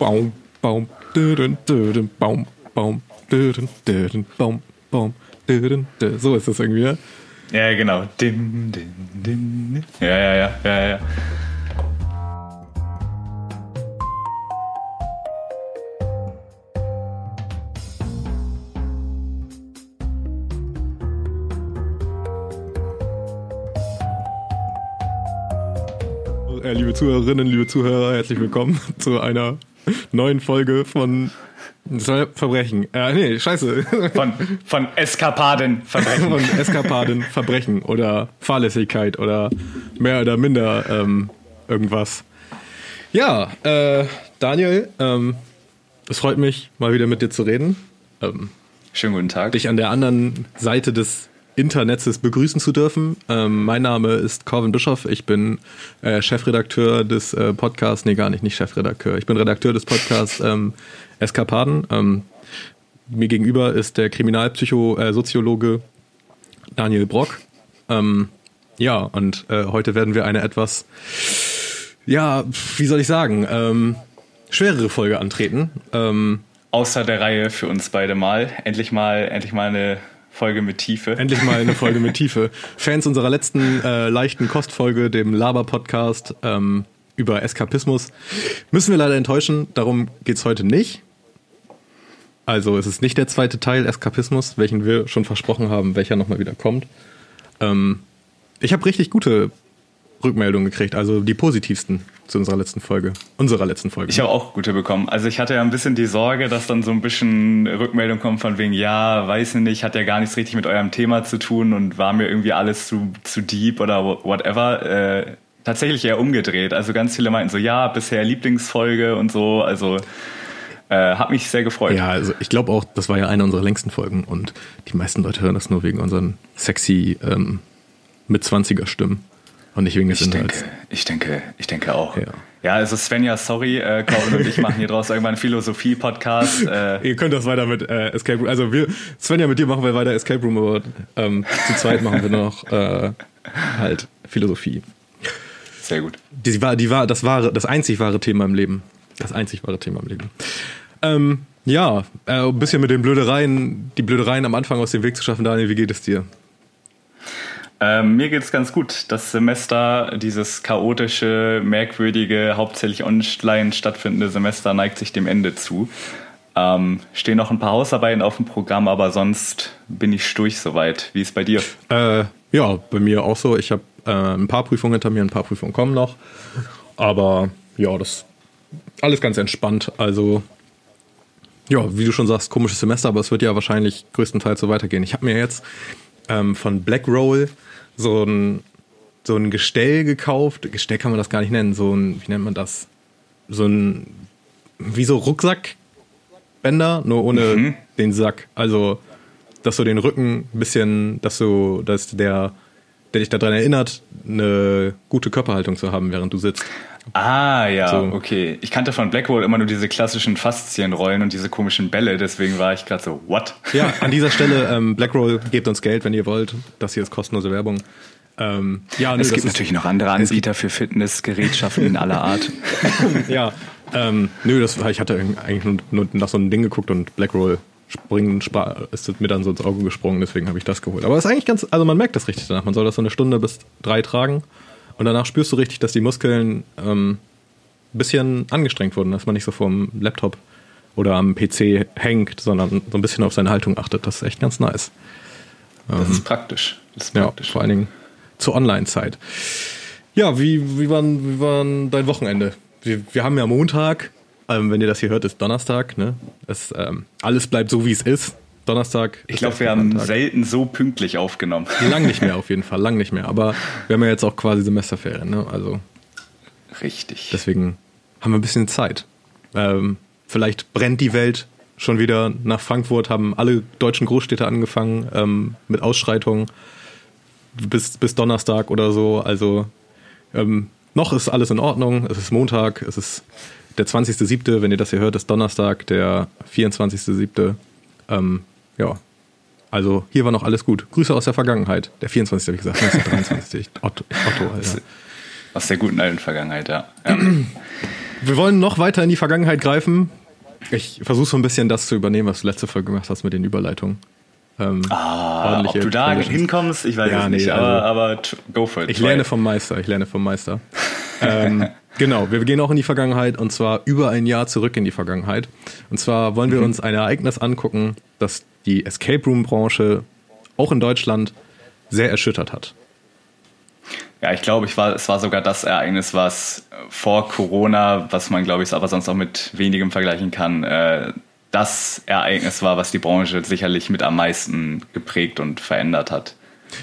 Baum, Baum, döden, döden, Baum, Baum, döden, döden, Baum, Baum, döden, döden. So ist das irgendwie, ja? Ja, genau. Dim, dim, dim. Ja, ja, ja, ja, ja. Äh, liebe Zuhörerinnen, liebe Zuhörer, herzlich willkommen zu einer neuen Folge von Verbrechen. Äh, nee, scheiße. Von, von Eskapaden Verbrechen. Von Eskapaden Verbrechen oder Fahrlässigkeit oder mehr oder minder ähm, irgendwas. Ja, äh, Daniel, ähm, es freut mich, mal wieder mit dir zu reden. Ähm, Schönen guten Tag. dich an der anderen Seite des Internets begrüßen zu dürfen. Ähm, mein Name ist Corvin Bischoff. Ich bin äh, Chefredakteur des äh, Podcasts. Nee, gar nicht, nicht Chefredakteur. Ich bin Redakteur des Podcasts ähm, Eskapaden. Ähm, mir gegenüber ist der Kriminalpsycho-Soziologe Daniel Brock. Ähm, ja, und äh, heute werden wir eine etwas, ja, wie soll ich sagen, ähm, schwerere Folge antreten. Ähm, Außer der Reihe für uns beide mal. Endlich mal, endlich mal eine Folge mit Tiefe. Endlich mal eine Folge mit Tiefe. Fans unserer letzten äh, leichten Kostfolge, dem Laber-Podcast ähm, über Eskapismus, müssen wir leider enttäuschen. Darum geht's heute nicht. Also es ist nicht der zweite Teil Eskapismus, welchen wir schon versprochen haben, welcher nochmal wieder kommt. Ähm, ich habe richtig gute Rückmeldungen gekriegt, also die positivsten zu unserer letzten Folge. Unserer letzten Folge. Ich habe auch gute bekommen. Also ich hatte ja ein bisschen die Sorge, dass dann so ein bisschen Rückmeldung kommt von wegen, ja, weiß ich nicht, hat ja gar nichts richtig mit eurem Thema zu tun und war mir irgendwie alles zu, zu deep oder whatever. Äh, tatsächlich eher umgedreht. Also ganz viele meinten so, ja, bisher Lieblingsfolge und so. Also äh, hat mich sehr gefreut. Ja, also ich glaube auch, das war ja eine unserer längsten Folgen und die meisten Leute hören das nur wegen unseren sexy ähm, mit 20er Stimmen und nicht wegen des Ich Inhalts. denke, ich denke, ich denke auch. Ja. Ja, also Svenja, sorry, äh, Corbin und ich machen hier draus irgendwann einen Philosophie-Podcast. Äh, Ihr könnt das weiter mit äh, Escape Room. Also wir, Svenja, mit dir machen wir weiter Escape Room, aber ähm, zu zweit machen wir noch äh, halt Philosophie. sehr gut. Die war, die war, das wahre, das einzig wahre Thema im Leben. Das einzig wahre Thema im Leben. Ähm, ja, äh, ein bisschen mit den Blödereien, die Blödereien am Anfang aus dem Weg zu schaffen. Daniel, wie geht es dir? Ähm, mir geht's ganz gut. Das Semester, dieses chaotische, merkwürdige, hauptsächlich online stattfindende Semester neigt sich dem Ende zu. Ähm, stehen noch ein paar Hausarbeiten auf dem Programm, aber sonst bin ich durch soweit. Wie ist bei dir? Äh, ja, bei mir auch so. Ich habe äh, ein paar Prüfungen hinter mir, ein paar Prüfungen kommen noch. Aber ja, das alles ganz entspannt. Also ja, wie du schon sagst, komisches Semester, aber es wird ja wahrscheinlich größtenteils so weitergehen. Ich habe mir jetzt ähm, von Blackroll so ein, so ein Gestell gekauft. Gestell kann man das gar nicht nennen. So ein, wie nennt man das? So ein, wie so Rucksackbänder, nur ohne Mhm. den Sack. Also, dass du den Rücken ein bisschen, dass du, dass der, der dich daran erinnert, eine gute Körperhaltung zu haben, während du sitzt. Ah, ja, So. okay. Ich kannte von Blackroll immer nur diese klassischen Faszienrollen und diese komischen Bälle, deswegen war ich gerade so, what? Ja, an dieser Stelle, ähm, Blackroll, gebt uns Geld, wenn ihr wollt. Das hier ist kostenlose Werbung. Ähm, ja, nö, es gibt natürlich noch andere Anbieter für Fitnessgerätschaften in aller Art. Ja, ähm, nö, das war, ich hatte eigentlich nur, nur nach so einem Ding geguckt und Blackroll springen, ist mir dann so ins Auge gesprungen, deswegen habe ich das geholt. Aber es ist eigentlich ganz, also man merkt das richtig danach. Man soll das so eine Stunde bis drei tragen und danach spürst du richtig, dass die Muskeln ähm, ein bisschen angestrengt wurden, dass man nicht so vorm Laptop oder am PC hängt, sondern so ein bisschen auf seine Haltung achtet. Das ist echt ganz nice. Das ist praktisch. Das ist Ja, praktisch. vor allen Dingen zur Online-Zeit. Ja, wie, wie, war, wie war dein Wochenende? Wir, wir haben ja Montag, ähm, wenn ihr das hier hört, ist Donnerstag. Ne? Es, ähm, alles bleibt so, wie es ist. Donnerstag. Ich glaube, wir haben Tag. selten so pünktlich aufgenommen. Lang nicht mehr, auf jeden Fall, lang nicht mehr. Aber wir haben ja jetzt auch quasi Semesterferien. Ne? Also Richtig. deswegen haben wir ein bisschen Zeit. Ähm, vielleicht brennt die Welt schon wieder nach Frankfurt, haben alle deutschen Großstädte angefangen ähm, mit Ausschreitungen bis, bis Donnerstag oder so. Also ähm, noch ist alles in Ordnung. Es ist Montag, es ist der 20.07., wenn ihr das hier hört, ist Donnerstag, der 24.07. Ähm, ja, also hier war noch alles gut. Grüße aus der Vergangenheit. Der 24. habe ich gesagt, das ist der 23. Otto, Otto Alter. Aus der guten alten Vergangenheit, ja. ja. wir wollen noch weiter in die Vergangenheit greifen. Ich versuche so ein bisschen das zu übernehmen, was du letzte Folge gemacht hast mit den Überleitungen. Ähm, ah, ob du da hinkommst, ich weiß ja, es nee, nicht, aber, also, aber go for it. Ich lerne vom Meister, ich lerne vom Meister. ähm, genau, wir gehen auch in die Vergangenheit und zwar über ein Jahr zurück in die Vergangenheit. Und zwar wollen wir mhm. uns ein Ereignis angucken, das die Escape Room Branche auch in Deutschland sehr erschüttert hat. Ja, ich glaube, ich war, es war sogar das Ereignis, was vor Corona, was man, glaube ich, aber sonst auch mit wenigem vergleichen kann, äh, das Ereignis war, was die Branche sicherlich mit am meisten geprägt und verändert hat.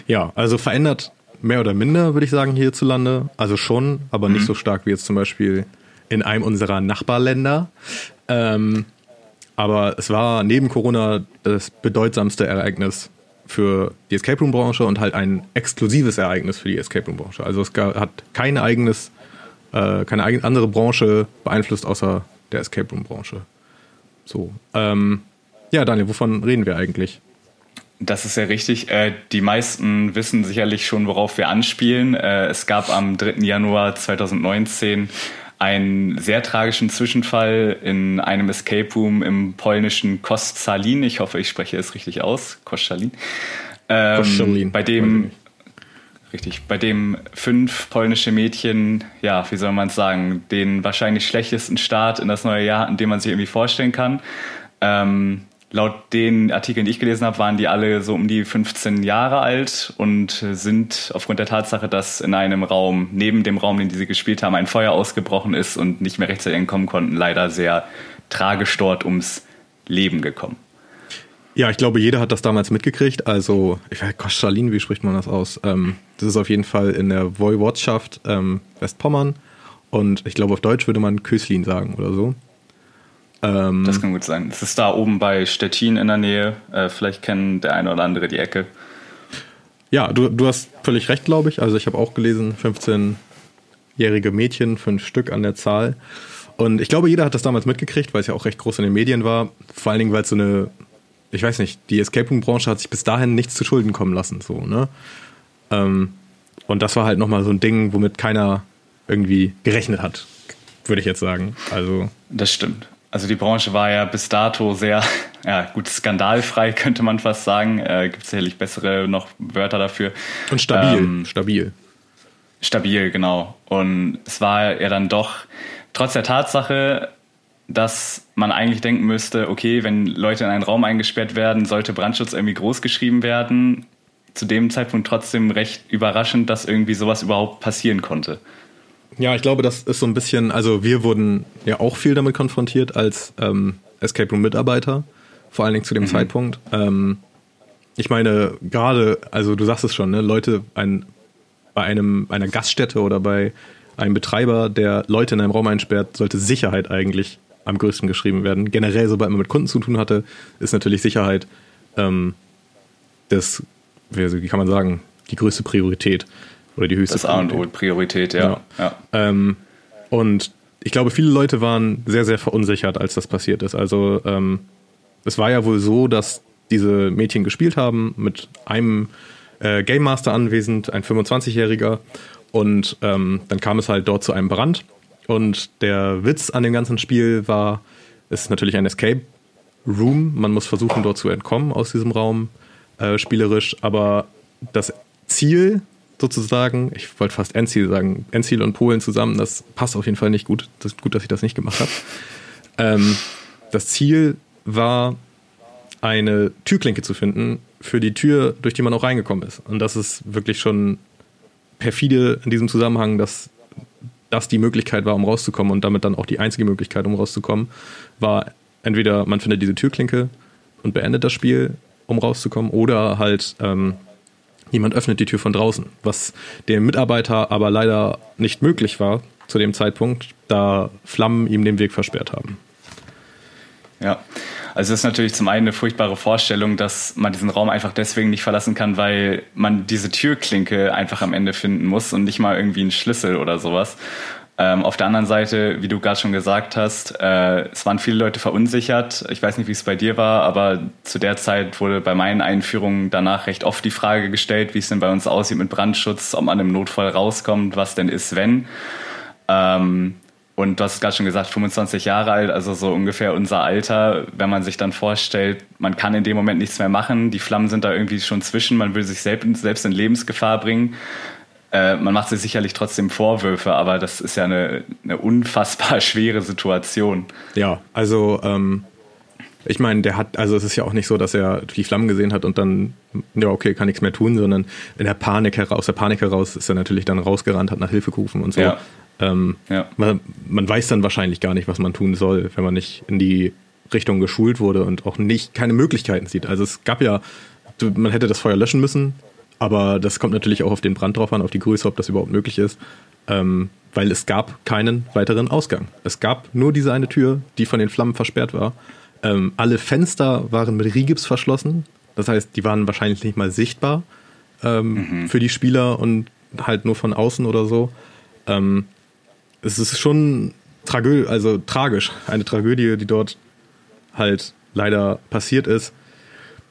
Ja, also verändert mehr oder minder, würde ich sagen, hierzulande. Also schon, aber mhm. nicht so stark wie jetzt zum Beispiel in einem unserer Nachbarländer. Ähm, aber es war neben Corona das bedeutsamste Ereignis für die Escape Room Branche und halt ein exklusives Ereignis für die Escape Room Branche. Also es hat kein eigenes, äh, keine andere Branche beeinflusst außer der Escape Room Branche. So. Ähm, ja, Daniel, wovon reden wir eigentlich? Das ist ja richtig. Äh, die meisten wissen sicherlich schon, worauf wir anspielen. Äh, es gab am 3. Januar 2019 einen sehr tragischen Zwischenfall in einem Escape Room im polnischen Kostalin. Ich hoffe, ich spreche es richtig aus. Kostalin. Ähm. Bei dem, richtig, bei dem fünf polnische Mädchen, ja, wie soll man es sagen, den wahrscheinlich schlechtesten Start in das neue Jahr hatten, den man sich irgendwie vorstellen kann. Ähm, laut den Artikeln, die ich gelesen habe, waren die alle so um die 15 Jahre alt und sind aufgrund der Tatsache, dass in einem Raum, neben dem Raum, den sie gespielt haben, ein Feuer ausgebrochen ist und nicht mehr rechtzeitig entkommen konnten, leider sehr tragisch dort ums Leben gekommen. Ja, ich glaube, jeder hat das damals mitgekriegt. Also, ich weiß, Koschalin, wie spricht man das aus? Ähm, das ist auf jeden Fall in der Woiwodschaft ähm, Westpommern. Und ich glaube, auf Deutsch würde man Köslin sagen oder so. Ähm, das kann gut sein. Es ist da oben bei Stettin in der Nähe. Äh, vielleicht kennen der eine oder andere die Ecke. Ja, du, du hast völlig recht, glaube ich. Also ich habe auch gelesen, 15-jährige Mädchen, fünf Stück an der Zahl. Und ich glaube, jeder hat das damals mitgekriegt, weil es ja auch recht groß in den Medien war. Vor allen Dingen, weil es so eine, ich weiß nicht, die Escape Room-Branche hat sich bis dahin nichts zu Schulden kommen lassen. So, ne? Ähm, und das war halt nochmal so ein Ding, womit keiner irgendwie gerechnet hat, würde ich jetzt sagen. Also. Das stimmt. Also die Branche war ja bis dato sehr, ja gut, skandalfrei könnte man fast sagen. Äh, Gibt es sicherlich bessere noch Wörter dafür. Und stabil, ähm, stabil. Stabil, genau. Und es war ja dann doch, trotz der Tatsache, dass man eigentlich denken müsste, okay, wenn Leute in einen Raum eingesperrt werden, sollte Brandschutz irgendwie groß geschrieben werden. Zu dem Zeitpunkt trotzdem recht überraschend, dass irgendwie sowas überhaupt passieren konnte. Ja, ich glaube, das ist so ein bisschen, also wir wurden ja auch viel damit konfrontiert als ähm, Escape Room-Mitarbeiter, vor allen Dingen zu dem mhm. Zeitpunkt. Ähm, ich meine, gerade, also du sagst es schon, ne, Leute ein, bei einem, einer Gaststätte oder bei einem Betreiber, der Leute in einem Raum einsperrt, sollte Sicherheit eigentlich am größten geschrieben werden. Generell, sobald man mit Kunden zu tun hatte, ist natürlich Sicherheit ähm, das, wie kann man sagen, die größte Priorität. Oder die höchste Das A und O, Priorität, ja. ja. ja. Ähm, und ich glaube, viele Leute waren sehr, sehr verunsichert, als das passiert ist. Also ähm, es war ja wohl so, dass diese Mädchen gespielt haben mit einem äh, Game Master anwesend, ein 25-Jähriger. Und ähm, dann kam es halt dort zu einem Brand. Und der Witz an dem ganzen Spiel war, es ist natürlich ein Escape Room. Man muss versuchen, dort zu entkommen aus diesem Raum, äh, spielerisch. Aber das Ziel sozusagen. Ich wollte fast Enziel sagen. Enziel und Polen zusammen, das passt auf jeden Fall nicht gut. Das ist gut, dass ich das nicht gemacht habe. ähm, das Ziel war, eine Türklinke zu finden für die Tür, durch die man auch reingekommen ist. Und das ist wirklich schon perfide in diesem Zusammenhang, dass das die Möglichkeit war, um rauszukommen und damit dann auch die einzige Möglichkeit, um rauszukommen, war entweder man findet diese Türklinke und beendet das Spiel, um rauszukommen, oder halt ähm, Jemand öffnet die Tür von draußen, was dem Mitarbeiter aber leider nicht möglich war zu dem Zeitpunkt, da Flammen ihm den Weg versperrt haben. Ja, also das ist natürlich zum einen eine furchtbare Vorstellung, dass man diesen Raum einfach deswegen nicht verlassen kann, weil man diese Türklinke einfach am Ende finden muss und nicht mal irgendwie einen Schlüssel oder sowas. Ähm, auf der anderen Seite, wie du gerade schon gesagt hast, äh, es waren viele Leute verunsichert. Ich weiß nicht, wie es bei dir war, aber zu der Zeit wurde bei meinen Einführungen danach recht oft die Frage gestellt, wie es denn bei uns aussieht mit Brandschutz, ob man im Notfall rauskommt, was denn ist, wenn. Ähm, und du hast gerade schon gesagt, 25 Jahre alt, also so ungefähr unser Alter, wenn man sich dann vorstellt, man kann in dem Moment nichts mehr machen, die Flammen sind da irgendwie schon zwischen, man will sich selbst, selbst in Lebensgefahr bringen. Äh, man macht sich sicherlich trotzdem Vorwürfe, aber das ist ja eine, eine unfassbar schwere Situation. Ja, also ähm, ich meine, der hat, also es ist ja auch nicht so, dass er die Flammen gesehen hat und dann, ja, okay, kann nichts mehr tun, sondern in der Panik heraus, aus der Panik heraus ist er natürlich dann rausgerannt, hat nach Hilfe gerufen und so. Ja. Ähm, Ja. man, man weiß dann wahrscheinlich gar nicht, was man tun soll, wenn man nicht in die Richtung geschult wurde und auch nicht keine Möglichkeiten sieht. Also es gab ja, man hätte das Feuer löschen müssen, aber das kommt natürlich auch auf den Brand drauf an, auf die Größe, ob das überhaupt möglich ist. Ähm, weil es gab keinen weiteren Ausgang. Es gab nur diese eine Tür, die von den Flammen versperrt war. Ähm, alle Fenster waren mit Rigips verschlossen. Das heißt, die waren wahrscheinlich nicht mal sichtbar ähm, für die Spieler und halt nur von außen oder so. Ähm, es ist schon tragö also tragisch, eine Tragödie, die dort halt leider passiert ist,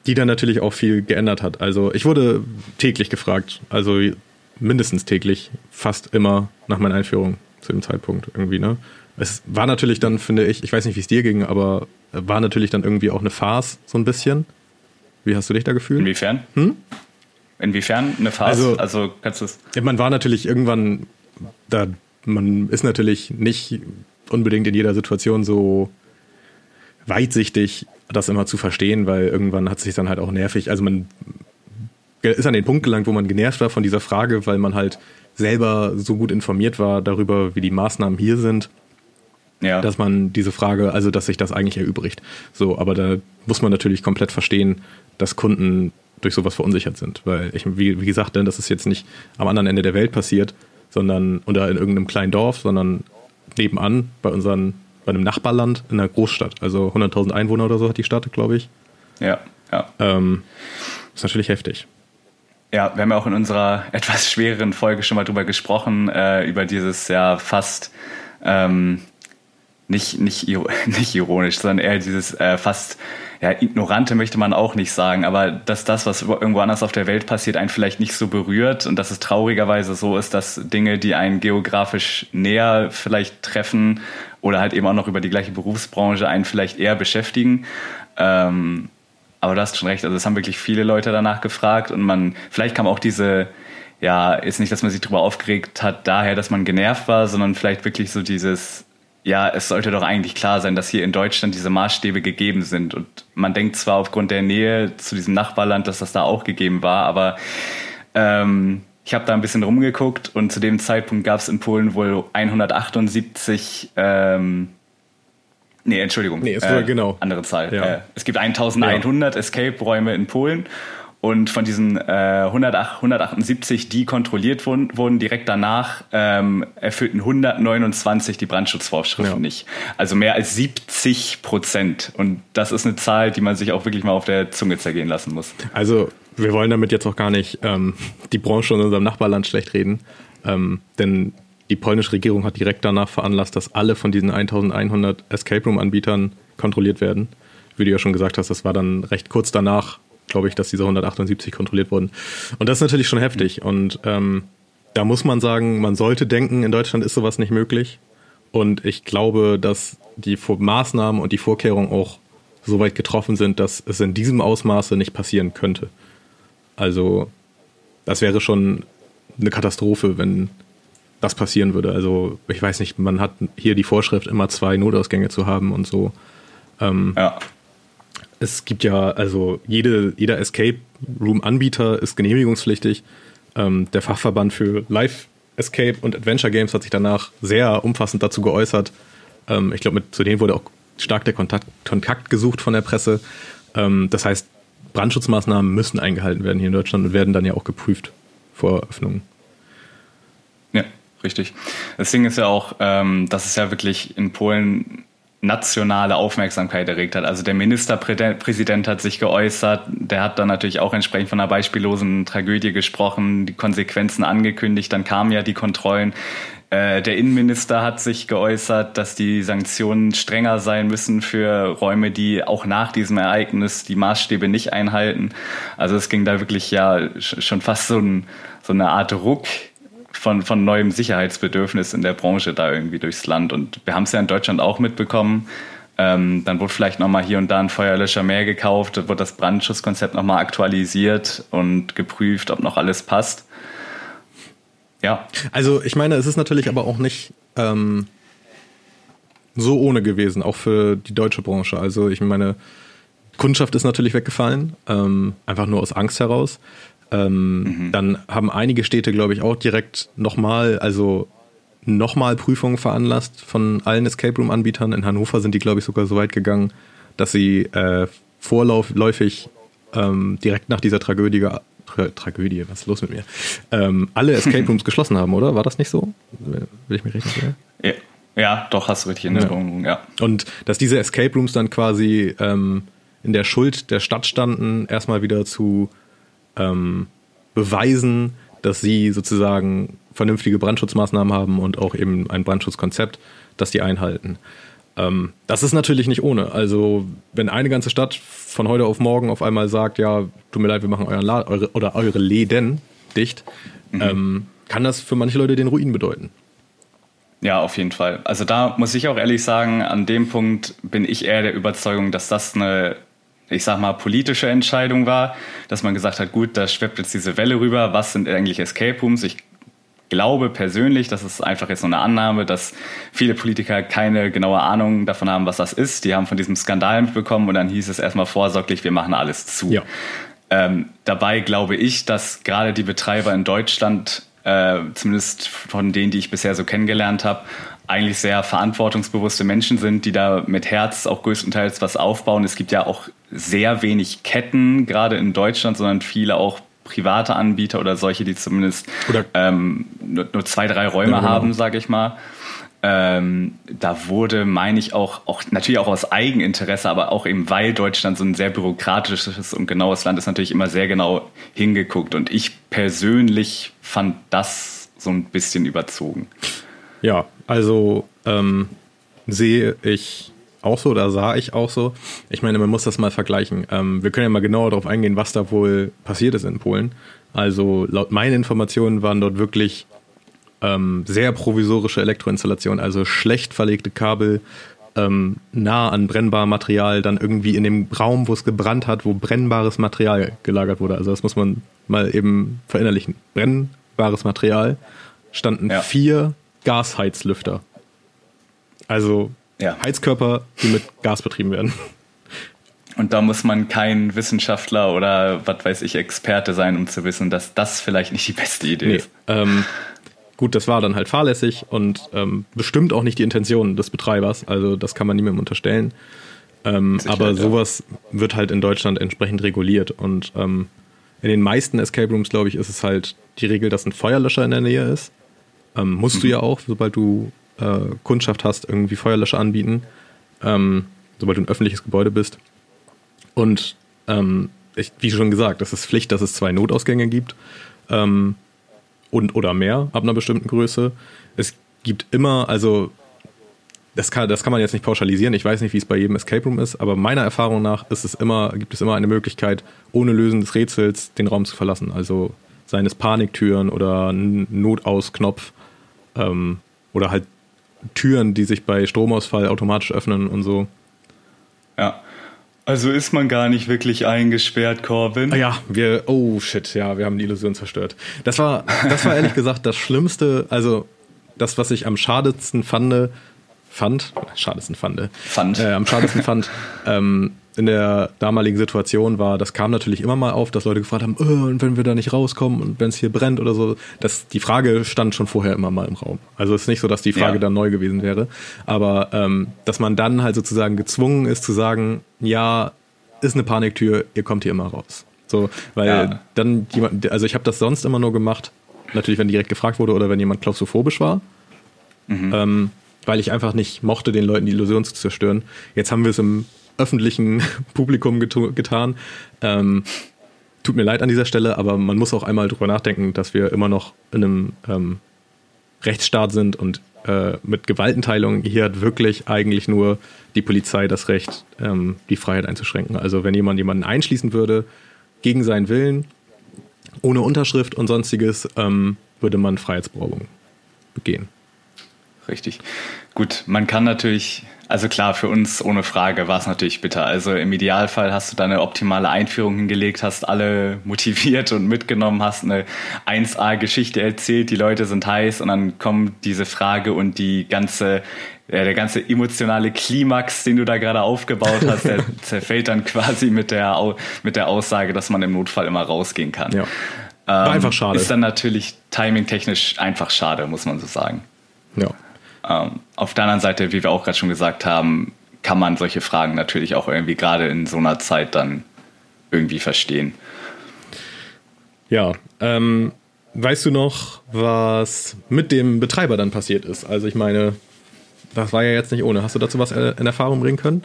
die dann natürlich auch viel geändert hat. Also ich wurde täglich gefragt, also mindestens täglich, fast immer nach meiner Einführung zu dem Zeitpunkt irgendwie, ne? Es war natürlich dann, finde ich, ich weiß nicht, wie es dir ging, aber war natürlich dann irgendwie auch eine Farce, so ein bisschen. Wie hast du dich da gefühlt? Inwiefern? Inwiefern eine Phase? Also- Also, kannst du es. Man war natürlich irgendwann, da, man ist natürlich nicht unbedingt in jeder Situation so weitsichtig, das immer zu verstehen, weil irgendwann hat es sich dann halt auch nervig, also man ist an den Punkt gelangt, wo man genervt war von dieser Frage, weil man halt selber so gut informiert war darüber, wie die Maßnahmen hier sind, Ja. dass man diese Frage, also dass sich das eigentlich erübrigt. So, aber da muss man natürlich komplett verstehen, dass Kunden durch sowas verunsichert sind. Weil ich, wie, wie gesagt, denn das ist jetzt nicht am anderen Ende der Welt passiert, sondern oder in irgendeinem kleinen Dorf, sondern nebenan bei unseren, bei einem Nachbarland in einer Großstadt. Also 100.000 Einwohner oder so hat die Stadt, glaube ich. ja, ja. Ähm, ist natürlich heftig. Ja, wir haben ja auch in unserer etwas schwereren Folge schon mal drüber gesprochen, äh, über dieses ja fast ähm, nicht, nicht, nicht ironisch, sondern eher dieses äh, fast ja, ignorante möchte man auch nicht sagen, aber dass das, was irgendwo anders auf der Welt passiert, einen vielleicht nicht so berührt und dass es traurigerweise so ist, dass Dinge, die einen geografisch näher vielleicht treffen oder halt eben auch noch über die gleiche Berufsbranche einen vielleicht eher beschäftigen. Ähm, aber du hast schon recht, also es haben wirklich viele Leute danach gefragt und man, vielleicht kam auch diese, ja, ist nicht, dass man sich darüber aufgeregt hat, daher, dass man genervt war, sondern vielleicht wirklich so dieses, ja, es sollte doch eigentlich klar sein, dass hier in Deutschland diese Maßstäbe gegeben sind. Und man denkt zwar aufgrund der Nähe zu diesem Nachbarland, dass das da auch gegeben war, aber ähm, ich habe da ein bisschen rumgeguckt und zu dem Zeitpunkt gab es in Polen wohl 178 ähm, Nee, Entschuldigung. Nee, es war genau. Andere Zahl. Ja. Äh, es gibt 1100 Escape-Räume in Polen und von diesen äh, 108, 178, die kontrolliert wurden, wurden direkt danach ähm, erfüllten 129 die Brandschutzvorschriften Ja. nicht. Also mehr als 70 Prozent. Und das ist eine Zahl, die man sich auch wirklich mal auf der Zunge zergehen lassen muss. Also, wir wollen damit jetzt auch gar nicht ähm, die Branche in unserem Nachbarland schlecht reden, ähm, denn die polnische Regierung hat direkt danach veranlasst, dass alle von diesen 1100 Escape Room-Anbietern kontrolliert werden. Wie du ja schon gesagt hast, das war dann recht kurz danach, glaube ich, dass diese 178 kontrolliert wurden. Und das ist natürlich schon heftig. Und ähm, da muss man sagen, man sollte denken, in Deutschland ist sowas nicht möglich. Und ich glaube, dass die Maßnahmen und die Vorkehrungen auch so weit getroffen sind, dass es in diesem Ausmaße nicht passieren könnte. Also, das wäre schon eine Katastrophe, wenn das passieren würde. Also, ich weiß nicht, man hat hier die Vorschrift, immer zwei Notausgänge zu haben und so. Ja. Es gibt ja, also jede, jeder Escape Room-Anbieter ist genehmigungspflichtig. Ähm, der Fachverband für Live Escape und Adventure Games hat sich danach sehr umfassend dazu geäußert. Ähm, ich glaube, zu denen wurde auch stark der Kontakt, Kontakt gesucht von der Presse. Ähm, das heißt, Brandschutzmaßnahmen müssen eingehalten werden hier in Deutschland und werden dann ja auch geprüft vor Öffnungen. Ja, richtig. Das Ding ist ja auch, ähm, dass es ja wirklich in Polen nationale Aufmerksamkeit erregt hat. Also der Ministerpräsident hat sich geäußert, der hat dann natürlich auch entsprechend von einer beispiellosen Tragödie gesprochen, die Konsequenzen angekündigt, dann kamen ja die Kontrollen. Äh, Der Innenminister hat sich geäußert, dass die Sanktionen strenger sein müssen für Räume, die auch nach diesem Ereignis die Maßstäbe nicht einhalten. Also es ging da wirklich ja sch- schon fast so, ein, so eine Art Ruck von, von neuem Sicherheitsbedürfnis in der Branche da irgendwie durchs Land. Und wir haben es ja in Deutschland auch mitbekommen. Ähm, dann wurde vielleicht nochmal hier und da ein Feuerlöscher mehr gekauft, wird das Brandschutzkonzept nochmal aktualisiert und geprüft, ob noch alles passt. Ja. Also ich meine, es ist natürlich aber auch nicht ähm, so ohne gewesen, auch für die deutsche Branche. Also ich meine, Kundschaft ist natürlich weggefallen, ähm, einfach nur aus Angst heraus. Ähm, mhm. Dann haben einige Städte, glaube ich, auch direkt nochmal, also nochmal Prüfungen veranlasst von allen Escape Room-Anbietern. In Hannover sind die, glaube ich, sogar so weit gegangen, dass sie äh, vorläufig ähm, direkt nach dieser Tragödie, Tra Tragödie, was ist los mit mir, ähm, alle Escape Rooms geschlossen haben, oder? War das nicht so? Will ich mich richtig erinnern? Ja. ja, doch, hast du richtig in Erinnerung, ja. ja. Und dass diese Escape Rooms dann quasi ähm, in der Schuld der Stadt standen, erstmal wieder zu ähm, beweisen, dass sie sozusagen vernünftige Brandschutzmaßnahmen haben und auch eben ein Brandschutzkonzept, das die einhalten. Ähm, das ist natürlich nicht ohne. Also wenn eine ganze Stadt von heute auf morgen auf einmal sagt, ja, tut mir leid, wir machen euren La eure, oder eure Läden dicht, mhm. ähm, kann das für manche Leute den Ruin bedeuten. Ja, auf jeden Fall. Also da muss ich auch ehrlich sagen, an dem Punkt bin ich eher der Überzeugung, dass das eine ich sag mal, politische Entscheidung war, dass man gesagt hat, gut, da schwebt jetzt diese Welle rüber, was sind eigentlich Escape Rooms? Ich glaube persönlich, das ist einfach jetzt so eine Annahme, dass viele Politiker keine genaue Ahnung davon haben, was das ist. Die haben von diesem Skandal mitbekommen und dann hieß es erstmal vorsorglich, wir machen alles zu. Ja. Ähm, dabei glaube ich, dass gerade die Betreiber in Deutschland, äh, zumindest von denen, die ich bisher so kennengelernt habe, eigentlich sehr verantwortungsbewusste Menschen sind, die da mit Herz auch größtenteils was aufbauen. Es gibt ja auch sehr wenig Ketten, gerade in Deutschland, sondern viele auch private Anbieter oder solche, die zumindest ähm, nur, nur, zwei, drei Räume genau. haben, sage ich mal. Ähm, da wurde, meine ich, auch, auch natürlich auch aus Eigeninteresse, aber auch eben weil Deutschland so ein sehr bürokratisches und genaues Land ist, natürlich immer sehr genau hingeguckt. Und ich persönlich fand das so ein bisschen überzogen. Ja, also ähm, sehe ich auch so oder sah ich auch so. Ich meine, man muss das mal vergleichen. Ähm, wir können ja mal genauer darauf eingehen, was da wohl passiert ist in Polen. Also laut meinen Informationen waren dort wirklich ähm, sehr provisorische Elektroinstallationen, also schlecht verlegte Kabel, ähm, nah an brennbarem Material, dann irgendwie in dem Raum, wo es gebrannt hat, wo brennbares Material gelagert wurde. Also das muss man mal eben verinnerlichen. Brennbares Material standen ja. vier Gasheizlüfter. Also ja. Heizkörper, die mit Gas betrieben werden. Und da muss man kein Wissenschaftler oder was weiß ich, Experte sein, um zu wissen, dass das vielleicht nicht die beste Idee nee, ist. Ähm, gut, das war dann halt fahrlässig und ähm, bestimmt auch nicht die Intention des Betreibers. Also das kann man niemandem unterstellen. Ähm, aber sowas ja. wird halt in Deutschland entsprechend reguliert. Und ähm, in den meisten Escape Rooms, glaube ich, ist es halt die Regel, dass ein Feuerlöscher in der Nähe ist. Ähm, musst mhm. du ja auch, sobald du äh, Kundschaft hast, irgendwie Feuerlöscher anbieten, ähm, sobald du ein öffentliches Gebäude bist. Und ähm, ich, wie schon gesagt, es ist Pflicht, dass es zwei Notausgänge gibt ähm, und oder mehr ab einer bestimmten Größe. Es gibt immer, also das kann, das kann man jetzt nicht pauschalisieren. Ich weiß nicht, wie es bei jedem Escape Room ist, aber meiner Erfahrung nach ist es immer, gibt es immer eine Möglichkeit, ohne Lösen des Rätsels den Raum zu verlassen. Also seien es Paniktüren oder Notausknopf ähm, oder halt Türen, die sich bei Stromausfall automatisch öffnen und so. Ja. Also ist man gar nicht wirklich eingesperrt, Corbin? Ah ja, wir, oh shit, ja, wir haben die Illusion zerstört. Das war, das war ehrlich gesagt das Schlimmste, also das, was ich am schadetsten fand, fand, schadetsten fand, fand. Äh, am schadetsten fand, ähm, in der damaligen Situation war, das kam natürlich immer mal auf, dass Leute gefragt haben, oh, und wenn wir da nicht rauskommen und wenn es hier brennt oder so, das, die Frage stand schon vorher immer mal im Raum. Also es ist nicht so, dass die Frage ja. dann neu gewesen wäre, aber ähm, dass man dann halt sozusagen gezwungen ist zu sagen, ja, ist eine Paniktür, ihr kommt hier immer raus. So, weil ja. dann jemand, also ich habe das sonst immer nur gemacht, natürlich wenn direkt gefragt wurde oder wenn jemand klaustrophobisch war. Mhm. Ähm, weil ich einfach nicht mochte, den Leuten die Illusion zu zerstören. Jetzt haben wir es im öffentlichen Publikum getan. Ähm, tut mir leid an dieser Stelle, aber man muss auch einmal drüber nachdenken, dass wir immer noch in einem ähm, Rechtsstaat sind und äh, mit Gewaltenteilung hier hat wirklich eigentlich nur die Polizei das Recht, ähm, die Freiheit einzuschränken. Also wenn jemand jemanden einschließen würde, gegen seinen Willen, ohne Unterschrift und sonstiges, ähm, würde man Freiheitsberaubung begehen. Richtig. Gut, man kann natürlich, also klar, für uns ohne Frage war es natürlich bitter. Also im Idealfall hast du da eine optimale Einführung hingelegt, hast alle motiviert und mitgenommen, hast eine 1A-Geschichte erzählt, die Leute sind heiß und dann kommt diese Frage und die ganze ja, der ganze emotionale Klimax, den du da gerade aufgebaut hast, der zerfällt dann quasi mit der, mit der Aussage, dass man im Notfall immer rausgehen kann. Ja. War ähm, einfach schade. Ist dann natürlich timingtechnisch einfach schade, muss man so sagen. Ja. Ähm, auf der anderen Seite, wie wir auch gerade schon gesagt haben, kann man solche Fragen natürlich auch irgendwie gerade in so einer Zeit dann irgendwie verstehen. Ja, ähm, weißt du noch, was mit dem Betreiber dann passiert ist? Also ich meine, das war ja jetzt nicht ohne. Hast du dazu was in Erfahrung bringen können?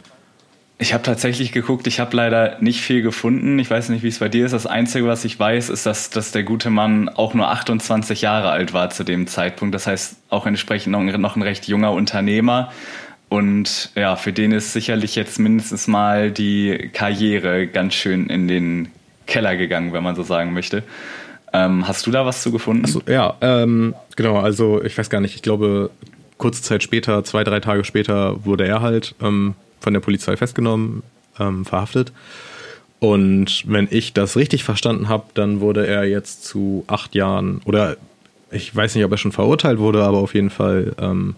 Ich habe tatsächlich geguckt, ich habe leider nicht viel gefunden. Ich weiß nicht, wie es bei dir ist. Das Einzige, was ich weiß, ist, dass, dass der gute Mann auch nur 28 Jahre alt war zu dem Zeitpunkt. Das heißt, auch entsprechend noch, ein recht junger Unternehmer. Und ja, für den ist sicherlich jetzt mindestens mal die Karriere ganz schön in den Keller gegangen, wenn man so sagen möchte. Ähm, hast du da was zu gefunden? Achso, ja, ähm, genau. Also ich weiß gar nicht. Ich glaube, kurze Zeit später, zwei, drei Tage später, wurde er halt ähm, von der Polizei festgenommen, ähm, verhaftet. Und wenn ich das richtig verstanden habe, dann wurde er jetzt zu acht Jahren, oder ich weiß nicht, ob er schon verurteilt wurde, aber auf jeden Fall ähm,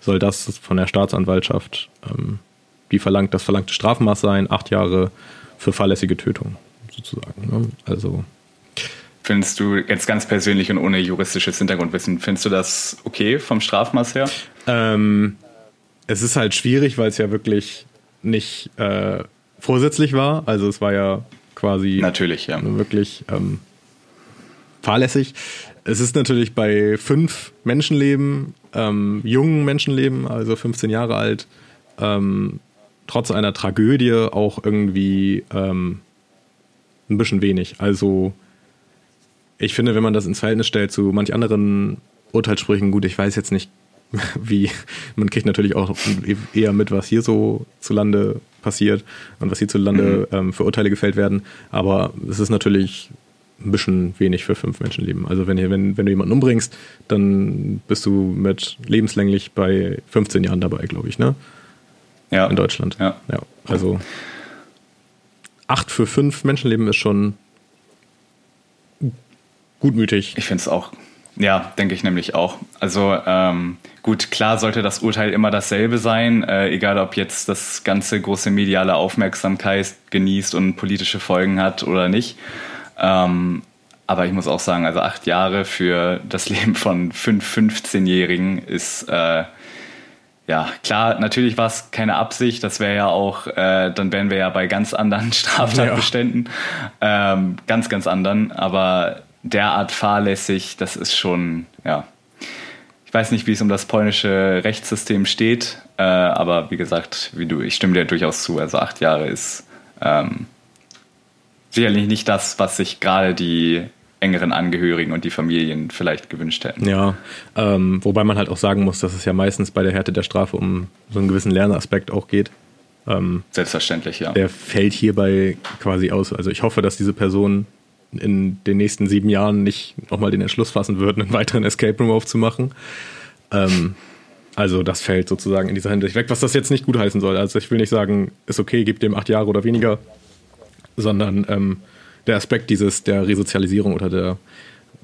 soll das von der Staatsanwaltschaft ähm, die verlangt, das verlangte Strafmaß sein, acht Jahre für fahrlässige Tötung sozusagen. Ne? Also Findest du jetzt ganz persönlich und ohne juristisches Hintergrundwissen, findest du das okay vom Strafmaß her? Ähm, es ist halt schwierig, weil es ja wirklich nicht äh, vorsätzlich war. Also es war ja quasi natürlich ja. wirklich ähm, fahrlässig. Es ist natürlich bei fünf Menschenleben, ähm, jungen Menschenleben, also 15 Jahre alt, ähm, trotz einer Tragödie auch irgendwie ähm, ein bisschen wenig. Also ich finde, wenn man das ins Verhältnis stellt zu manch anderen Urteilssprüchen, gut, ich weiß jetzt nicht wie, man kriegt natürlich auch eher mit, was hier so zu Lande passiert und was hier zu Lande mhm. ähm, für Urteile gefällt werden. Aber es ist natürlich ein bisschen wenig für fünf Menschenleben. Also wenn, wenn, wenn du jemanden umbringst, dann bist du mit lebenslänglich bei 15 Jahren dabei, glaube ich, ne? Ja. In Deutschland. Ja. ja. Also acht für fünf Menschenleben ist schon gutmütig. Ich finde es auch ja, denke ich nämlich auch. Also ähm, gut, klar sollte das Urteil immer dasselbe sein, äh, egal ob jetzt das ganze große mediale Aufmerksamkeit genießt und politische Folgen hat oder nicht. Ähm, aber ich muss auch sagen, also acht Jahre für das Leben von fünf 15-Jährigen ist äh, ja klar, natürlich war es keine Absicht, das wäre ja auch, äh, dann wären wir ja bei ganz anderen Straftatbeständen, ja. ähm, ganz, ganz anderen, aber derart fahrlässig, das ist schon, ja. Ich weiß nicht, wie es um das polnische Rechtssystem steht, äh, aber wie gesagt, wie du, ich stimme dir durchaus zu. Also acht Jahre ist ähm, sicherlich nicht das, was sich gerade die engeren Angehörigen und die Familien vielleicht gewünscht hätten. Ja, ähm, wobei man halt auch sagen muss, dass es ja meistens bei der Härte der Strafe um so einen gewissen Lernaspekt auch geht. Ähm, Selbstverständlich, ja. Der fällt hierbei quasi aus. Also ich hoffe, dass diese Person in den nächsten sieben Jahren nicht nochmal den Entschluss fassen würden, einen weiteren Escape Room aufzumachen. Ähm, also das fällt sozusagen in dieser Hinsicht weg, was das jetzt nicht gutheißen soll. Also ich will nicht sagen, ist okay, gib dem acht Jahre oder weniger, sondern ähm, der Aspekt dieses der Resozialisierung oder der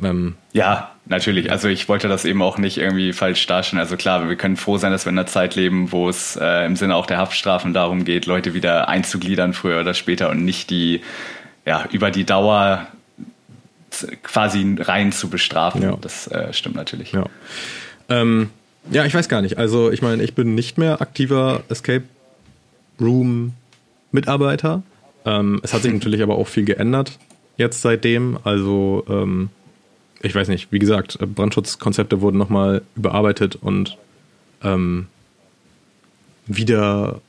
ähm, ja, natürlich. Also ich wollte das eben auch nicht irgendwie falsch darstellen. Also klar, wir können froh sein, dass wir in einer Zeit leben, wo es äh, im Sinne auch der Haftstrafen darum geht, Leute wieder einzugliedern früher oder später und nicht die ja, über die Dauer quasi rein zu bestrafen. Ja. Das äh, stimmt natürlich. Ja. Ähm, ja, ich weiß gar nicht. Also ich meine, ich bin nicht mehr aktiver Escape Room Mitarbeiter. Ähm, es hat sich natürlich aber auch viel geändert jetzt seitdem. Also ähm, ich weiß nicht, wie gesagt, Brandschutzkonzepte wurden nochmal überarbeitet und ähm, wieder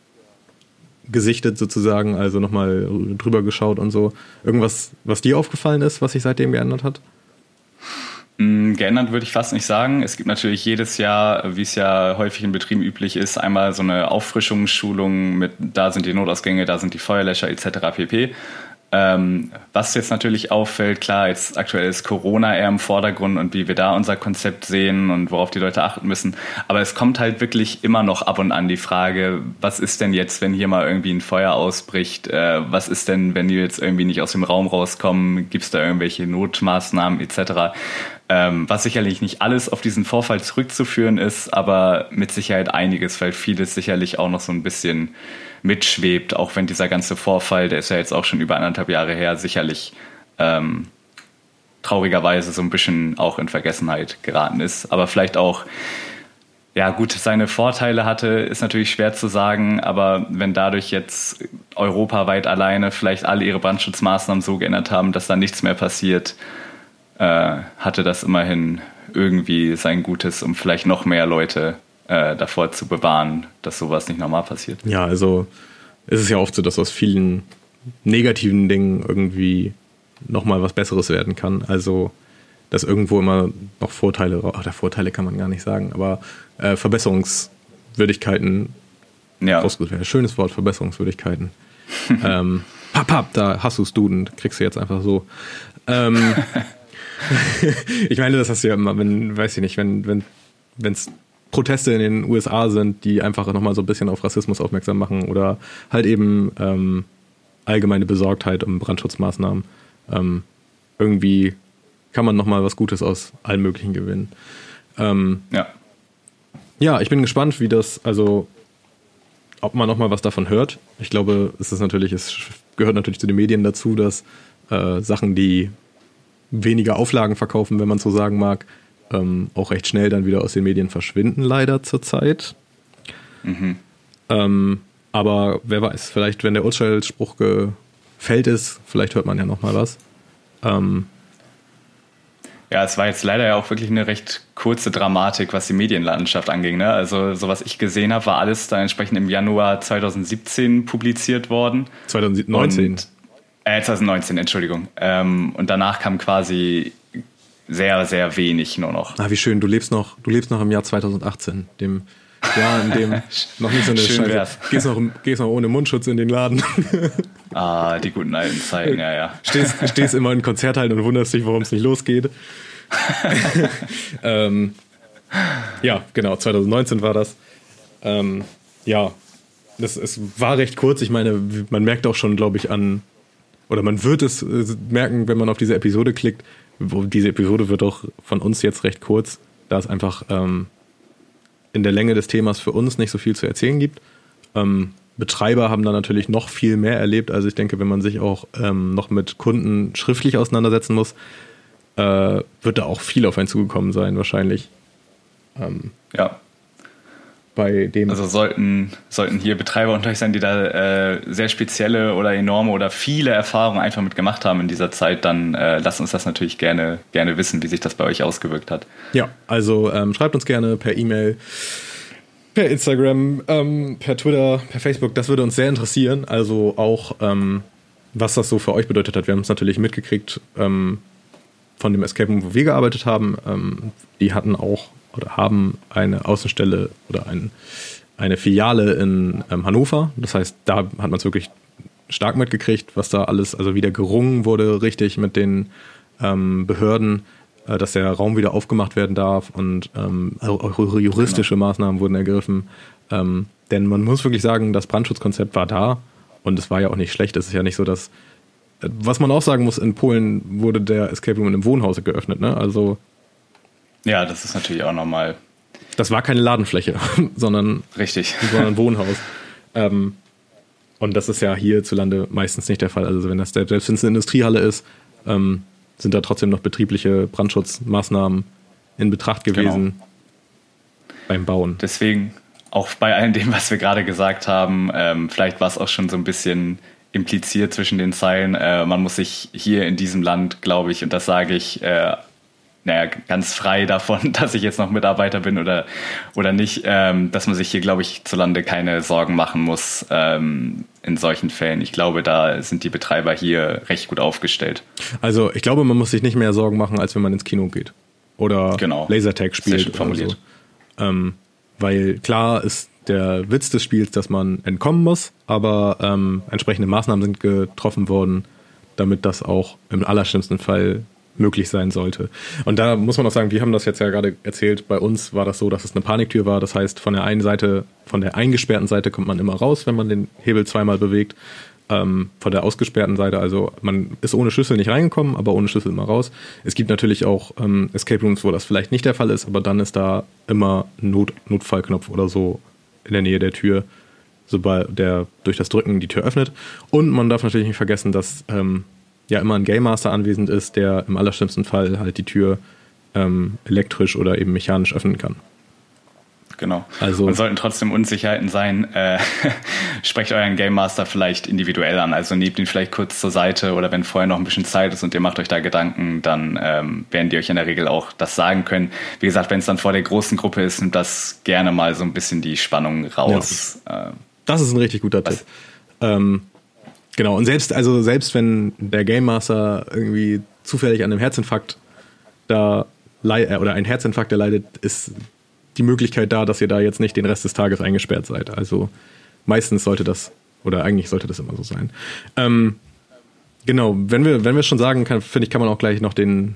gesichtet sozusagen, also nochmal drüber geschaut und so. Irgendwas, was dir aufgefallen ist, was sich seitdem geändert hat? Mm, geändert würde ich fast nicht sagen. Es gibt natürlich jedes Jahr, wie es ja häufig in Betrieben üblich ist, einmal so eine Auffrischungsschulung mit, da sind die Notausgänge, da sind die Feuerlöscher etc. pp. Ähm, was jetzt natürlich auffällt, klar, jetzt aktuell ist Corona eher im Vordergrund und wie wir da unser Konzept sehen und worauf die Leute achten müssen. Aber es kommt halt wirklich immer noch ab und an die Frage, was ist denn jetzt, wenn hier mal irgendwie ein Feuer ausbricht? Äh, was ist denn, wenn die jetzt irgendwie nicht aus dem Raum rauskommen? Gibt es da irgendwelche Notmaßnahmen etc.? Ähm, was sicherlich nicht alles auf diesen Vorfall zurückzuführen ist, aber mit Sicherheit einiges, weil vieles sicherlich auch noch so ein bisschen mitschwebt, auch wenn dieser ganze Vorfall, der ist ja jetzt auch schon über anderthalb Jahre her, sicherlich ähm, traurigerweise so ein bisschen auch in Vergessenheit geraten ist. Aber vielleicht auch, ja gut, seine Vorteile hatte, ist natürlich schwer zu sagen, aber wenn dadurch jetzt europaweit alleine vielleicht alle ihre Brandschutzmaßnahmen so geändert haben, dass da nichts mehr passiert, äh, hatte das immerhin irgendwie sein Gutes, um vielleicht noch mehr Leute äh, davor zu bewahren, dass sowas nicht normal passiert. Ja, also es ist ja oft so, dass aus vielen negativen Dingen irgendwie nochmal was Besseres werden kann. Also dass irgendwo immer noch Vorteile, oder Vorteile kann man gar nicht sagen, aber äh, Verbesserungswürdigkeiten ja. rausgesucht werden. Schönes Wort, Verbesserungswürdigkeiten. ähm, papp, papp, da hast du es Duden, kriegst du jetzt einfach so. Ähm, ich meine, das hast du ja immer, wenn, weiß ich nicht, wenn, wenn, wenn es Proteste in den USA sind, die einfach nochmal so ein bisschen auf Rassismus aufmerksam machen oder halt eben ähm, allgemeine Besorgtheit um Brandschutzmaßnahmen. Ähm, irgendwie kann man nochmal was Gutes aus allen möglichen gewinnen. Ähm, ja. Ja, ich bin gespannt, wie das, also ob man nochmal was davon hört. Ich glaube, es ist natürlich, es gehört natürlich zu den Medien dazu, dass äh, Sachen, die weniger Auflagen verkaufen, wenn man so sagen mag, ähm, auch recht schnell dann wieder aus den Medien verschwinden, leider zurzeit. Mhm. Ähm, aber wer weiß, vielleicht, wenn der Urteilsspruch gefällt ist, vielleicht hört man ja nochmal was. Ähm, ja, es war jetzt leider ja auch wirklich eine recht kurze Dramatik, was die Medienlandschaft anging. Ne? Also, so was ich gesehen habe, war alles dann entsprechend im Januar 2017 publiziert worden. 2019. Und, äh, 2019, Entschuldigung. Ähm, und danach kam quasi sehr, sehr wenig nur noch. Ah, wie schön, du lebst noch, du lebst noch im Jahr 2018, dem Jahr, in dem noch nicht so eine schön Scheiße. Gehst noch, gehst noch ohne Mundschutz in den Laden. ah, die guten alten Zeiten, ja, ja. Stehst, stehst immer in Konzerthallen und wunderst dich, warum es nicht losgeht. ähm, ja, genau, 2019 war das. Ähm, ja, das, es war recht kurz. Ich meine, man merkt auch schon, glaube ich, an, oder man wird es äh, merken, wenn man auf diese Episode klickt, diese Episode wird auch von uns jetzt recht kurz, da es einfach ähm, in der Länge des Themas für uns nicht so viel zu erzählen gibt. Ähm, Betreiber haben da natürlich noch viel mehr erlebt. Also ich denke, wenn man sich auch ähm, noch mit Kunden schriftlich auseinandersetzen muss, äh, wird da auch viel auf einen zugekommen sein, wahrscheinlich. Ähm, ja bei dem. Also sollten, sollten hier Betreiber unter euch sein, die da äh, sehr spezielle oder enorme oder viele Erfahrungen einfach mit gemacht haben in dieser Zeit, dann äh, lasst uns das natürlich gerne, gerne wissen, wie sich das bei euch ausgewirkt hat. Ja, also ähm, schreibt uns gerne per E-Mail, per Instagram, ähm, per Twitter, per Facebook. Das würde uns sehr interessieren. Also auch, ähm, was das so für euch bedeutet hat. Wir haben es natürlich mitgekriegt ähm, von dem Escape Room, wo wir gearbeitet haben. Ähm, die hatten auch oder haben eine Außenstelle oder ein, eine Filiale in ähm, Hannover. Das heißt, da hat man es wirklich stark mitgekriegt, was da alles, also wieder gerungen wurde, richtig mit den ähm, Behörden, äh, dass der Raum wieder aufgemacht werden darf und ähm, auch juristische genau. Maßnahmen wurden ergriffen. Ähm, denn man muss wirklich sagen, das Brandschutzkonzept war da und es war ja auch nicht schlecht. Es ist ja nicht so, dass äh, was man auch sagen muss, in Polen wurde der Escape Room in einem Wohnhaus geöffnet. Ne? Also ja, das ist natürlich auch nochmal. Das war keine Ladenfläche, sondern, Richtig. sondern ein Wohnhaus. ähm, und das ist ja hierzulande meistens nicht der Fall. Also wenn das selbst wenn es eine Industriehalle ist, ähm, sind da trotzdem noch betriebliche Brandschutzmaßnahmen in Betracht gewesen genau. beim Bauen. Deswegen auch bei all dem, was wir gerade gesagt haben, ähm, vielleicht war es auch schon so ein bisschen impliziert zwischen den Zeilen. Äh, man muss sich hier in diesem Land, glaube ich, und das sage ich äh, naja, ganz frei davon, dass ich jetzt noch Mitarbeiter bin oder, oder nicht, ähm, dass man sich hier, glaube ich, zulande keine Sorgen machen muss ähm, in solchen Fällen. Ich glaube, da sind die Betreiber hier recht gut aufgestellt. Also ich glaube, man muss sich nicht mehr Sorgen machen, als wenn man ins Kino geht oder genau. Lasertag spielt. formuliert. So. Ähm, weil klar ist der Witz des Spiels, dass man entkommen muss, aber ähm, entsprechende Maßnahmen sind getroffen worden, damit das auch im allerschlimmsten Fall möglich sein sollte. Und da muss man auch sagen, wir haben das jetzt ja gerade erzählt, bei uns war das so, dass es eine Paniktür war. Das heißt, von der einen Seite, von der eingesperrten Seite kommt man immer raus, wenn man den Hebel zweimal bewegt. Ähm, von der ausgesperrten Seite, also man ist ohne Schlüssel nicht reingekommen, aber ohne Schlüssel immer raus. Es gibt natürlich auch ähm, Escape Rooms, wo das vielleicht nicht der Fall ist, aber dann ist da immer Not Notfallknopf oder so in der Nähe der Tür, sobald der durch das Drücken die Tür öffnet. Und man darf natürlich nicht vergessen, dass ähm, ja immer ein Game Master anwesend ist, der im allerschlimmsten Fall halt die Tür ähm, elektrisch oder eben mechanisch öffnen kann. Genau. Also, und sollten trotzdem Unsicherheiten sein, äh, sprecht euren Game Master vielleicht individuell an. Also nehmt ihn vielleicht kurz zur Seite oder wenn vorher noch ein bisschen Zeit ist und ihr macht euch da Gedanken, dann ähm, werden die euch in der Regel auch das sagen können. Wie gesagt, wenn es dann vor der großen Gruppe ist, nimmt das gerne mal so ein bisschen die Spannung raus. Ja. Das ist ein richtig guter Was? Tipp. Ähm, Genau, und selbst, also selbst wenn der Game Master irgendwie zufällig an einem Herzinfarkt da äh, oder ein Herzinfarkt erleidet, ist die Möglichkeit da, dass ihr da jetzt nicht den Rest des Tages eingesperrt seid. Also meistens sollte das, oder eigentlich sollte das immer so sein. Ähm, genau, wenn wir, wenn wir schon sagen, finde ich, kann man auch gleich noch den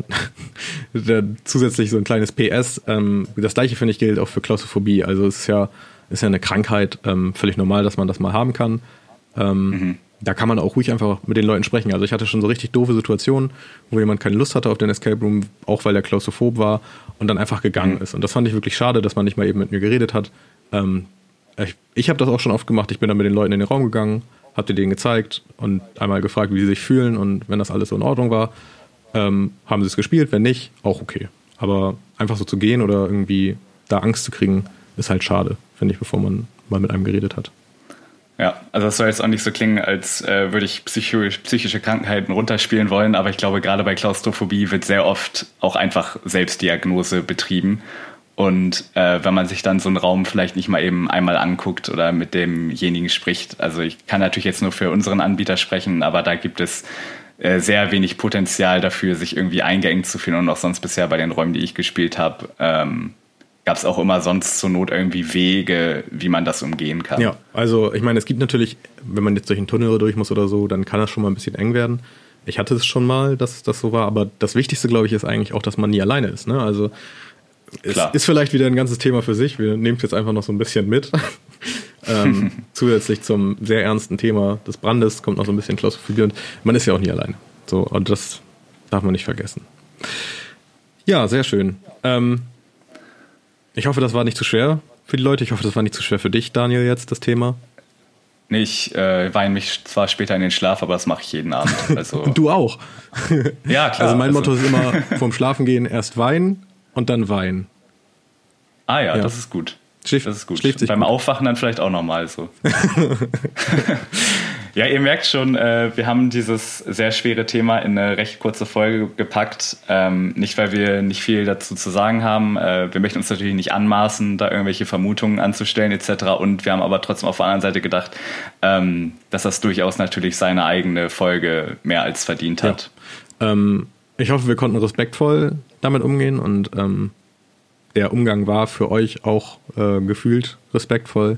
zusätzlich so ein kleines PS. Ähm, das gleiche finde ich gilt auch für Klaustrophobie. Also es ist ja, ist ja eine Krankheit, ähm, völlig normal, dass man das mal haben kann. Ähm, mhm da kann man auch ruhig einfach mit den Leuten sprechen. Also ich hatte schon so richtig doofe Situationen, wo jemand keine Lust hatte auf den Escape Room, auch weil er klaustrophob war und dann einfach gegangen mhm. ist. Und das fand ich wirklich schade, dass man nicht mal eben mit mir geredet hat. Ähm, ich ich habe das auch schon oft gemacht. Ich bin dann mit den Leuten in den Raum gegangen, habe dir denen gezeigt und einmal gefragt, wie sie sich fühlen. Und wenn das alles so in Ordnung war, ähm, haben sie es gespielt. Wenn nicht, auch okay. Aber einfach so zu gehen oder irgendwie da Angst zu kriegen, ist halt schade, finde ich, bevor man mal mit einem geredet hat. Ja, also das soll jetzt auch nicht so klingen, als äh, würde ich psychisch, psychische Krankheiten runterspielen wollen, aber ich glaube, gerade bei Klaustrophobie wird sehr oft auch einfach Selbstdiagnose betrieben. Und äh, wenn man sich dann so einen Raum vielleicht nicht mal eben einmal anguckt oder mit demjenigen spricht, also ich kann natürlich jetzt nur für unseren Anbieter sprechen, aber da gibt es äh, sehr wenig Potenzial dafür, sich irgendwie eingeengt zu fühlen und auch sonst bisher bei den Räumen, die ich gespielt habe, ähm, gab es auch immer sonst zur Not irgendwie Wege, wie man das umgehen kann. Ja, also ich meine, es gibt natürlich, wenn man jetzt durch einen Tunnel durch muss oder so, dann kann das schon mal ein bisschen eng werden. Ich hatte es schon mal, dass das so war, aber das Wichtigste, glaube ich, ist eigentlich auch, dass man nie alleine ist. Ne? Also es Klar. ist vielleicht wieder ein ganzes Thema für sich. Wir nehmen es jetzt einfach noch so ein bisschen mit. ähm, zusätzlich zum sehr ernsten Thema des Brandes kommt noch so ein bisschen Klaustrophobie und man ist ja auch nie alleine. So, und das darf man nicht vergessen. Ja, sehr schön. Ähm, ich hoffe, das war nicht zu schwer für die Leute. Ich hoffe, das war nicht zu schwer für dich, Daniel, jetzt das Thema. Nee, ich äh, weine mich zwar später in den Schlaf, aber das mache ich jeden Abend. Also du auch. ja, klar. Also mein also. Motto ist immer vorm Schlafengehen erst weinen und dann weinen. Ah ja, ja. das ist gut. Schläft, das ist gut. Schläft sich Beim gut. Aufwachen dann vielleicht auch nochmal so. Ja, ihr merkt schon, äh, wir haben dieses sehr schwere Thema in eine recht kurze Folge gepackt. Ähm, nicht, weil wir nicht viel dazu zu sagen haben. Äh, wir möchten uns natürlich nicht anmaßen, da irgendwelche Vermutungen anzustellen etc. Und wir haben aber trotzdem auf der anderen Seite gedacht, ähm, dass das durchaus natürlich seine eigene Folge mehr als verdient hat. Ja. Ähm, ich hoffe, wir konnten respektvoll damit umgehen und ähm, der Umgang war für euch auch äh, gefühlt respektvoll.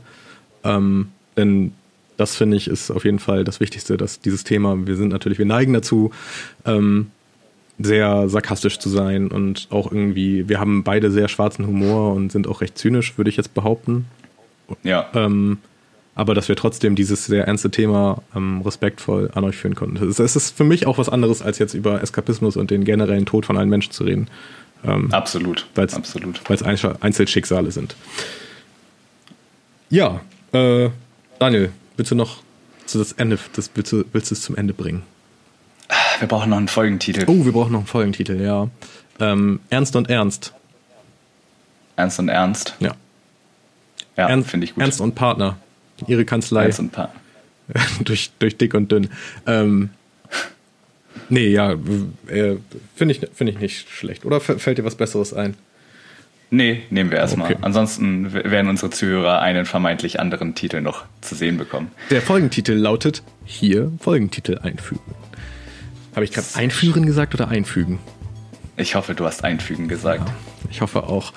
Ähm, denn das finde ich ist auf jeden Fall das Wichtigste, dass dieses Thema, wir sind natürlich, wir neigen dazu, ähm, sehr sarkastisch zu sein und auch irgendwie, wir haben beide sehr schwarzen Humor und sind auch recht zynisch, würde ich jetzt behaupten. Ja. Ähm, aber dass wir trotzdem dieses sehr ernste Thema ähm, respektvoll an euch führen konnten. Es ist für mich auch was anderes, als jetzt über Eskapismus und den generellen Tod von allen Menschen zu reden. Ähm, absolut. Weil's, Absolut. Weil es Einzelschicksale sind. Ja, äh, Daniel, willst du noch zu das Ende, das, willst, du, willst du es zum Ende bringen? Wir brauchen noch einen Folgentitel. Oh, wir brauchen noch einen Folgentitel, ja. Ähm, Ernst und Ernst. Ernst und Ernst? Ja. Ja, finde ich gut. Ernst und Partner. Ihre Kanzlei. Ernst und Partner. durch, durch dick und dünn. Ähm, nee, ja, äh, finde ich, find ich nicht schlecht. Oder fällt dir was Besseres ein? Nee, nehmen wir erstmal. Okay. Ansonsten werden unsere Zuhörer einen vermeintlich anderen Titel noch zu sehen bekommen. Der Folgentitel lautet hier Folgentitel einfügen. Habe ich gerade einführen gesagt oder einfügen? Ich hoffe, du hast einfügen gesagt. Ja, ich hoffe auch.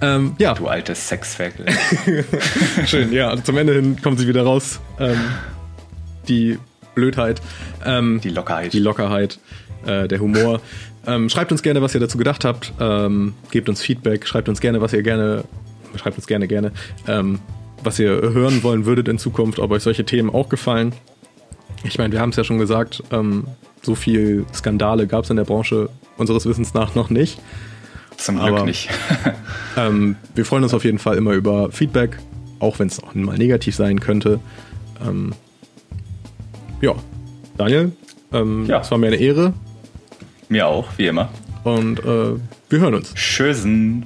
Ähm, ja. Du altes Sexferkel. Schön, ja. Also zum Ende hin kommen sie wieder raus. Ähm, die Blödheit. Ähm, die Lockerheit. Die Lockerheit, äh, der Humor. Ähm, schreibt uns gerne, was ihr dazu gedacht habt. Ähm, gebt uns Feedback. Schreibt uns gerne, was ihr gerne. Schreibt uns gerne, gerne. Ähm, was ihr hören wollen würdet in Zukunft, ob euch solche Themen auch gefallen. Ich meine, wir haben es ja schon gesagt, ähm, so viel Skandale gab es in der Branche unseres Wissens nach noch nicht. Zum Glück Aber, nicht. ähm, wir freuen uns auf jeden Fall immer über Feedback, auch wenn es auch mal negativ sein könnte. Ähm, ja, Daniel, ähm, ja. es war mir eine Ehre. Mir auch, wie immer. Und äh, wir hören uns. Tschüssen.